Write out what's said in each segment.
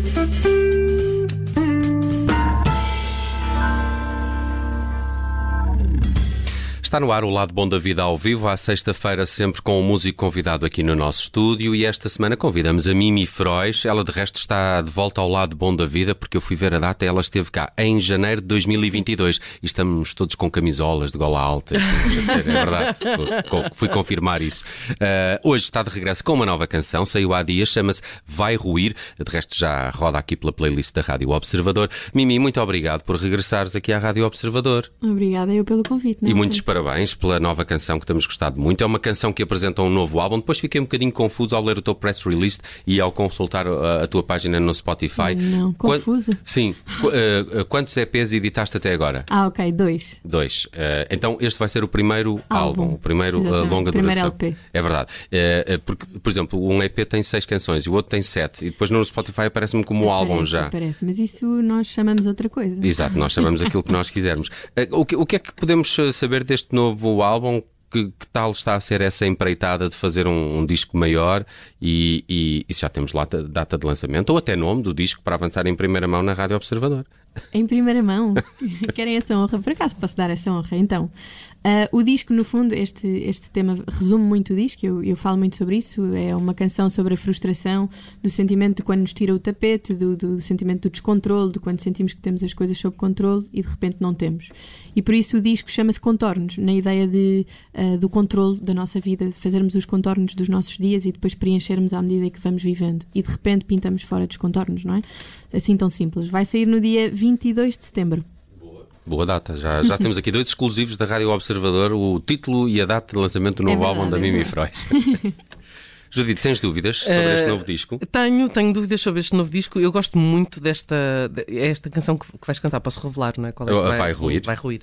thank you Está no ar o Lado Bom da Vida ao vivo, à sexta-feira, sempre com um músico convidado aqui no nosso estúdio. E esta semana convidamos a Mimi Frois. Ela, de resto, está de volta ao Lado Bom da Vida, porque eu fui ver a data e ela esteve cá em janeiro de 2022. E estamos todos com camisolas de gola alta. É verdade, fui confirmar isso. Uh, hoje está de regresso com uma nova canção, saiu há dias, chama-se Vai Ruir. De resto, já roda aqui pela playlist da Rádio Observador. Mimi, muito obrigado por regressares aqui à Rádio Observador. Obrigada eu pelo convite. Não? E muitos parabéns parabéns pela nova canção que temos gostado muito. É uma canção que apresenta um novo álbum. Depois fiquei um bocadinho confuso ao ler o teu press release e ao consultar a, uh, a tua página no Spotify. Não, confuso? Sim. Uh, uh, quantos EPs editaste até agora? Ah, ok, dois. Dois. Uh, então este vai ser o primeiro álbum, álbum o primeiro uh, longa primeiro duração. LP. É verdade. Uh, porque, por exemplo, um EP tem seis canções e o outro tem sete. E depois no Spotify aparece-me como um álbum já. Aparece, mas isso nós chamamos outra coisa. Exato, nós chamamos aquilo que nós quisermos. o, que, o que é que podemos saber deste novo álbum? que, que, tal está a ser essa empreitada de fazer um, um disco maior e, e, e, já temos lá data de lançamento ou até nome do disco para avançar em primeira mão na Rádio Observador? Em primeira mão. Querem essa honra? Por acaso posso dar essa honra? Então, uh, o disco, no fundo, este, este tema resume muito o disco, eu, eu falo muito sobre isso. É uma canção sobre a frustração, do sentimento de quando nos tira o tapete, do, do, do sentimento do descontrole, de quando sentimos que temos as coisas sob controle e de repente não temos. E por isso o disco chama-se Contornos, na ideia de, uh, do controle da nossa vida, de fazermos os contornos dos nossos dias e depois preenchermos à medida que vamos vivendo. E de repente pintamos fora dos contornos, não é? Assim tão simples. Vai sair no dia 22 de setembro. Boa data, já, já temos aqui dois exclusivos da Rádio Observador, o título e a data de lançamento do é novo é verdade, álbum da é Mimi Freud. Judite, tens dúvidas sobre uh, este novo disco? Tenho, tenho dúvidas sobre este novo disco. Eu gosto muito desta é esta canção que, que vais cantar. Posso revelar, não é? Qual é vai, vai ruir. Vai ruir.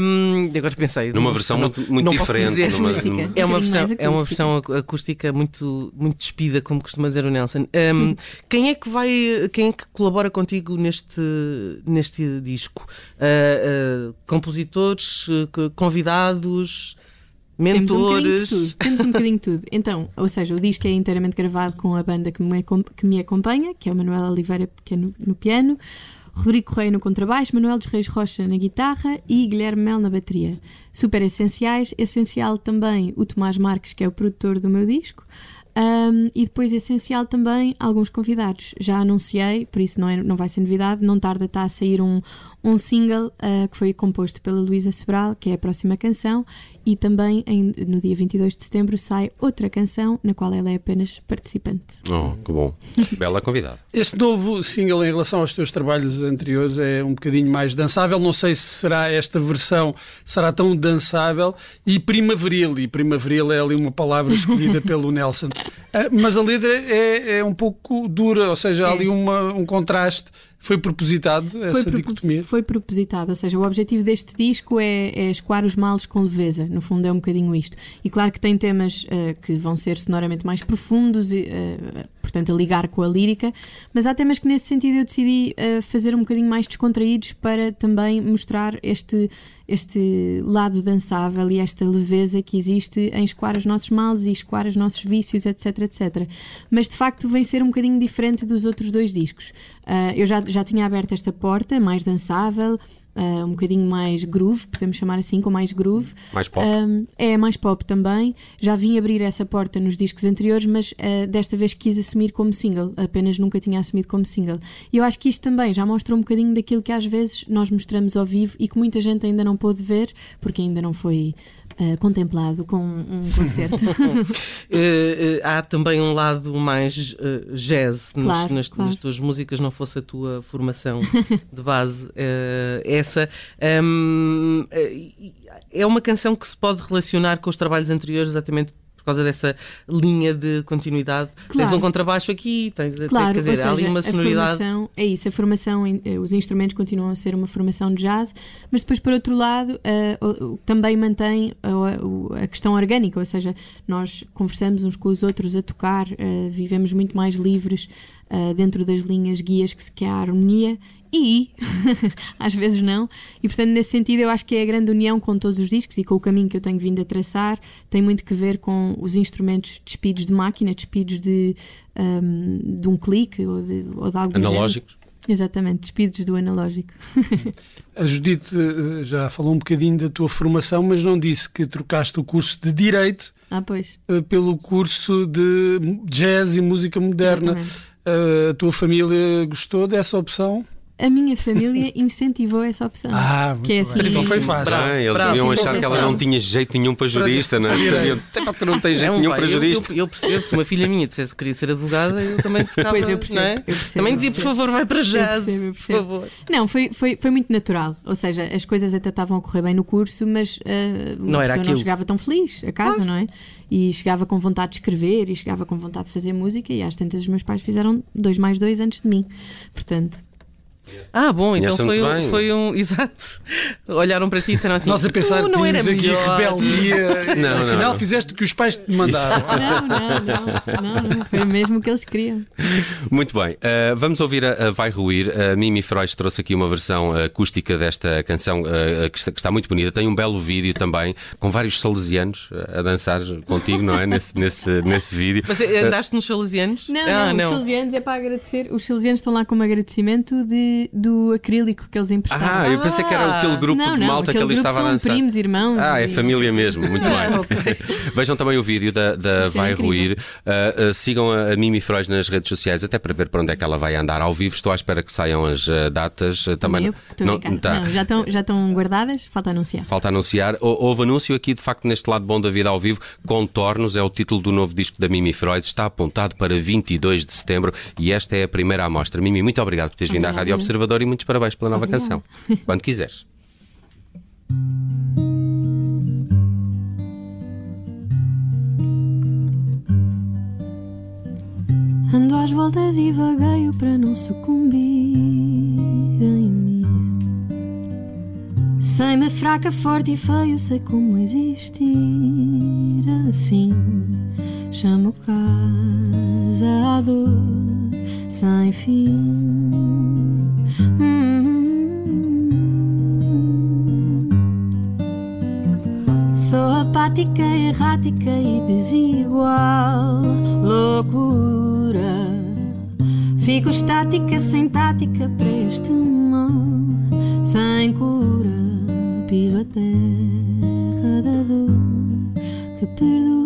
um, agora pensei. Numa versão não, muito, muito diferente. Dizer, numa, numa... É, uma versão, é uma versão acústica muito, muito despida, como costuma dizer o Nelson. Um, quem é que vai. Quem é que colabora contigo neste, neste disco? Uh, uh, compositores, convidados? Mentores. Temos um, Temos um bocadinho de tudo. Então, ou seja, o disco é inteiramente gravado com a banda que me, que me acompanha, que é o Manuel Oliveira Pequeno no piano, Rodrigo Correia no contrabaixo, Manuel dos Reis Rocha na guitarra e Guilherme Mel na bateria. Super essenciais. Essencial também o Tomás Marques, que é o produtor do meu disco. Um, e depois, essencial também, alguns convidados. Já anunciei, por isso não, é, não vai ser novidade, não tarda está a sair um, um single uh, que foi composto pela Luísa Sobral, que é a próxima canção, e também em, no dia 22 de setembro sai outra canção na qual ela é apenas participante. Oh, que bom. Bela convidada. Este novo single em relação aos teus trabalhos anteriores é um bocadinho mais dançável. Não sei se será esta versão será tão dançável e primaveril. E primaveril é ali uma palavra escolhida pelo Nelson. Uh, mas a letra é, é, um pouco dura, ou seja, há é. ali uma, um contraste foi propositado essa foi dicotomia? Foi propositado, ou seja, o objetivo deste disco é, é escoar os males com leveza, no fundo é um bocadinho isto. E claro que tem temas uh, que vão ser sonoramente mais profundos, uh, portanto a ligar com a lírica, mas há temas que nesse sentido eu decidi uh, fazer um bocadinho mais descontraídos para também mostrar este este lado dançável e esta leveza que existe em escoar os nossos males e escoar os nossos vícios, etc, etc. Mas de facto vem ser um bocadinho diferente dos outros dois discos. Uh, eu já, já tinha aberto esta porta, mais dançável, Uh, um bocadinho mais groove, podemos chamar assim, com mais groove. Mais pop. Uh, é, mais pop também. Já vim abrir essa porta nos discos anteriores, mas uh, desta vez quis assumir como single. Apenas nunca tinha assumido como single. E eu acho que isto também já mostra um bocadinho daquilo que às vezes nós mostramos ao vivo e que muita gente ainda não pôde ver, porque ainda não foi uh, contemplado com um concerto. uh, uh, há também um lado mais jazz claro, nas, claro. nas, tuas músicas, não fosse a tua formação de base essa. Um, é uma canção que se pode relacionar com os trabalhos anteriores exatamente causa dessa linha de continuidade. Claro. Tens um contrabaixo aqui, tens claro, quer dizer, seja, há ali uma sonoridade. Formação, é isso, a formação, eh, os instrumentos continuam a ser uma formação de jazz, mas depois, por outro lado, uh, também mantém a, a, questão orgânica, ou seja, nós conversamos uns com os outros a tocar, uh, vivemos muito mais livres uh, dentro das linhas guias que, que há harmonia e às vezes não. E portanto, nesse sentido, eu acho que é a grande união com todos os discos e com o caminho que eu tenho vindo a traçar. Tem muito que ver com os instrumentos despidos de máquina, despidos de, um, de um clique ou de, ou de algo Analógicos? Exatamente, despidos do analógico. a Judite eh, já falou um bocadinho da tua formação, mas não disse que trocaste o curso de Direito ah, eh, pelo curso de Jazz e Música Moderna. Exatamente. A tua família gostou dessa opção? A minha família incentivou essa opção. Ah, que é assim, Não foi fácil. Ah, eles bravo, deviam achar que ela não tinha jeito nenhum para jurista, não é? tu não tens jeito nenhum para jurista. Eu, eu, percebo, se uma filha minha dissesse que queria ser advogada, eu também ficava. Pois eu percebo. É? eu percebo também dizia, por favor, vai para jazz. Eu percebo, eu percebo. Por favor. Não, foi, foi, foi muito natural. Ou seja, as coisas até estavam a correr bem no curso, mas uh, não era aquilo. não chegava tão feliz a casa, não é? E chegava com vontade de escrever e chegava com vontade de fazer música, e às tantas os meus pais fizeram dois mais dois antes de mim. Portanto. Ah, bom, então foi um, foi um. Exato. Olharam para ti e disseram assim: Nós a pensar que tínhamos aqui rebeldia. Não, Afinal, não, não. fizeste o que os pais te mandaram. Não, não, não, não, Foi mesmo o que eles queriam. Muito bem. Uh, vamos ouvir a, a, Vai Ruir. A Mimi Freud trouxe aqui uma versão acústica desta canção uh, que, está, que, está, muito bonita. Tem um belo vídeo também, com vários salesianos a dançar contigo, não é? Nesse, nesse, nesse vídeo. Mas andaste nos salesianos? Não, ah, não, não, os salesianos é para agradecer. Os salesianos estão lá como agradecimento de do acrílico que eles emprestaram. Ah, eu pensei que era aquele grupo não, de malta que ali estava a dançar. primos, irmãos. Ah, é família mesmo, muito bem. Vejam também o vídeo da, da é Vai Ruir. Uh, uh, sigam a, a Mimi Freud nas redes sociais, até para ver para onde é que ela vai andar ao vivo. Estou à espera que saiam as uh, datas. também eu, não, tá. não, já, estão, já estão guardadas, falta anunciar. Falta anunciar. Houve anúncio aqui, de facto, neste lado bom da vida ao vivo. Contornos é o título do novo disco da Mimi Freud. Está apontado para 22 de setembro e esta é a primeira amostra. Mimi, muito obrigado por teres vindo à Rádio Observador e muitos parabéns pela nova Obrigada. canção. Quando quiseres. Ando às voltas e vagueio para não sucumbir em mim. Sei-me fraca, forte e feio, sei como existir assim. Chamo casa a dor sem fim. Sou apática, errática e desigual. Loucura. Fico estática, sem tática para este mal. Sem cura, piso a terra da dor que perdura.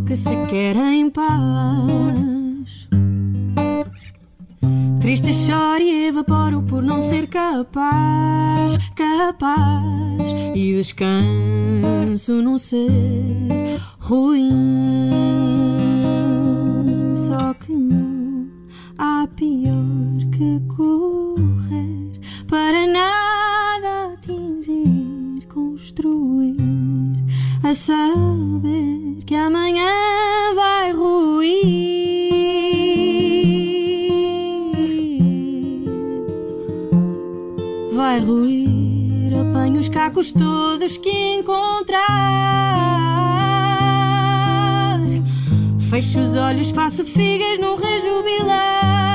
Que se quer em paz. Triste choro e evaporo por não ser capaz, capaz. E descanso num ser ruim. Só que não há pior que correr para nada atingir, construir, a saber que amanhã vai ruir. vai ruir. Apanho os cacos todos que encontrar. Fecho os olhos, faço figas no rejubilar.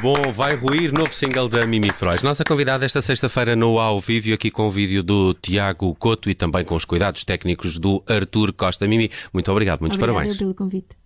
Bom, vai ruir novo single da Mimi Freud. Nossa convidada esta sexta-feira no Ao Vivo, aqui com o vídeo do Tiago Couto e também com os cuidados técnicos do Arthur Costa. Mimi, muito obrigado, muitos Obrigada parabéns. pelo convite.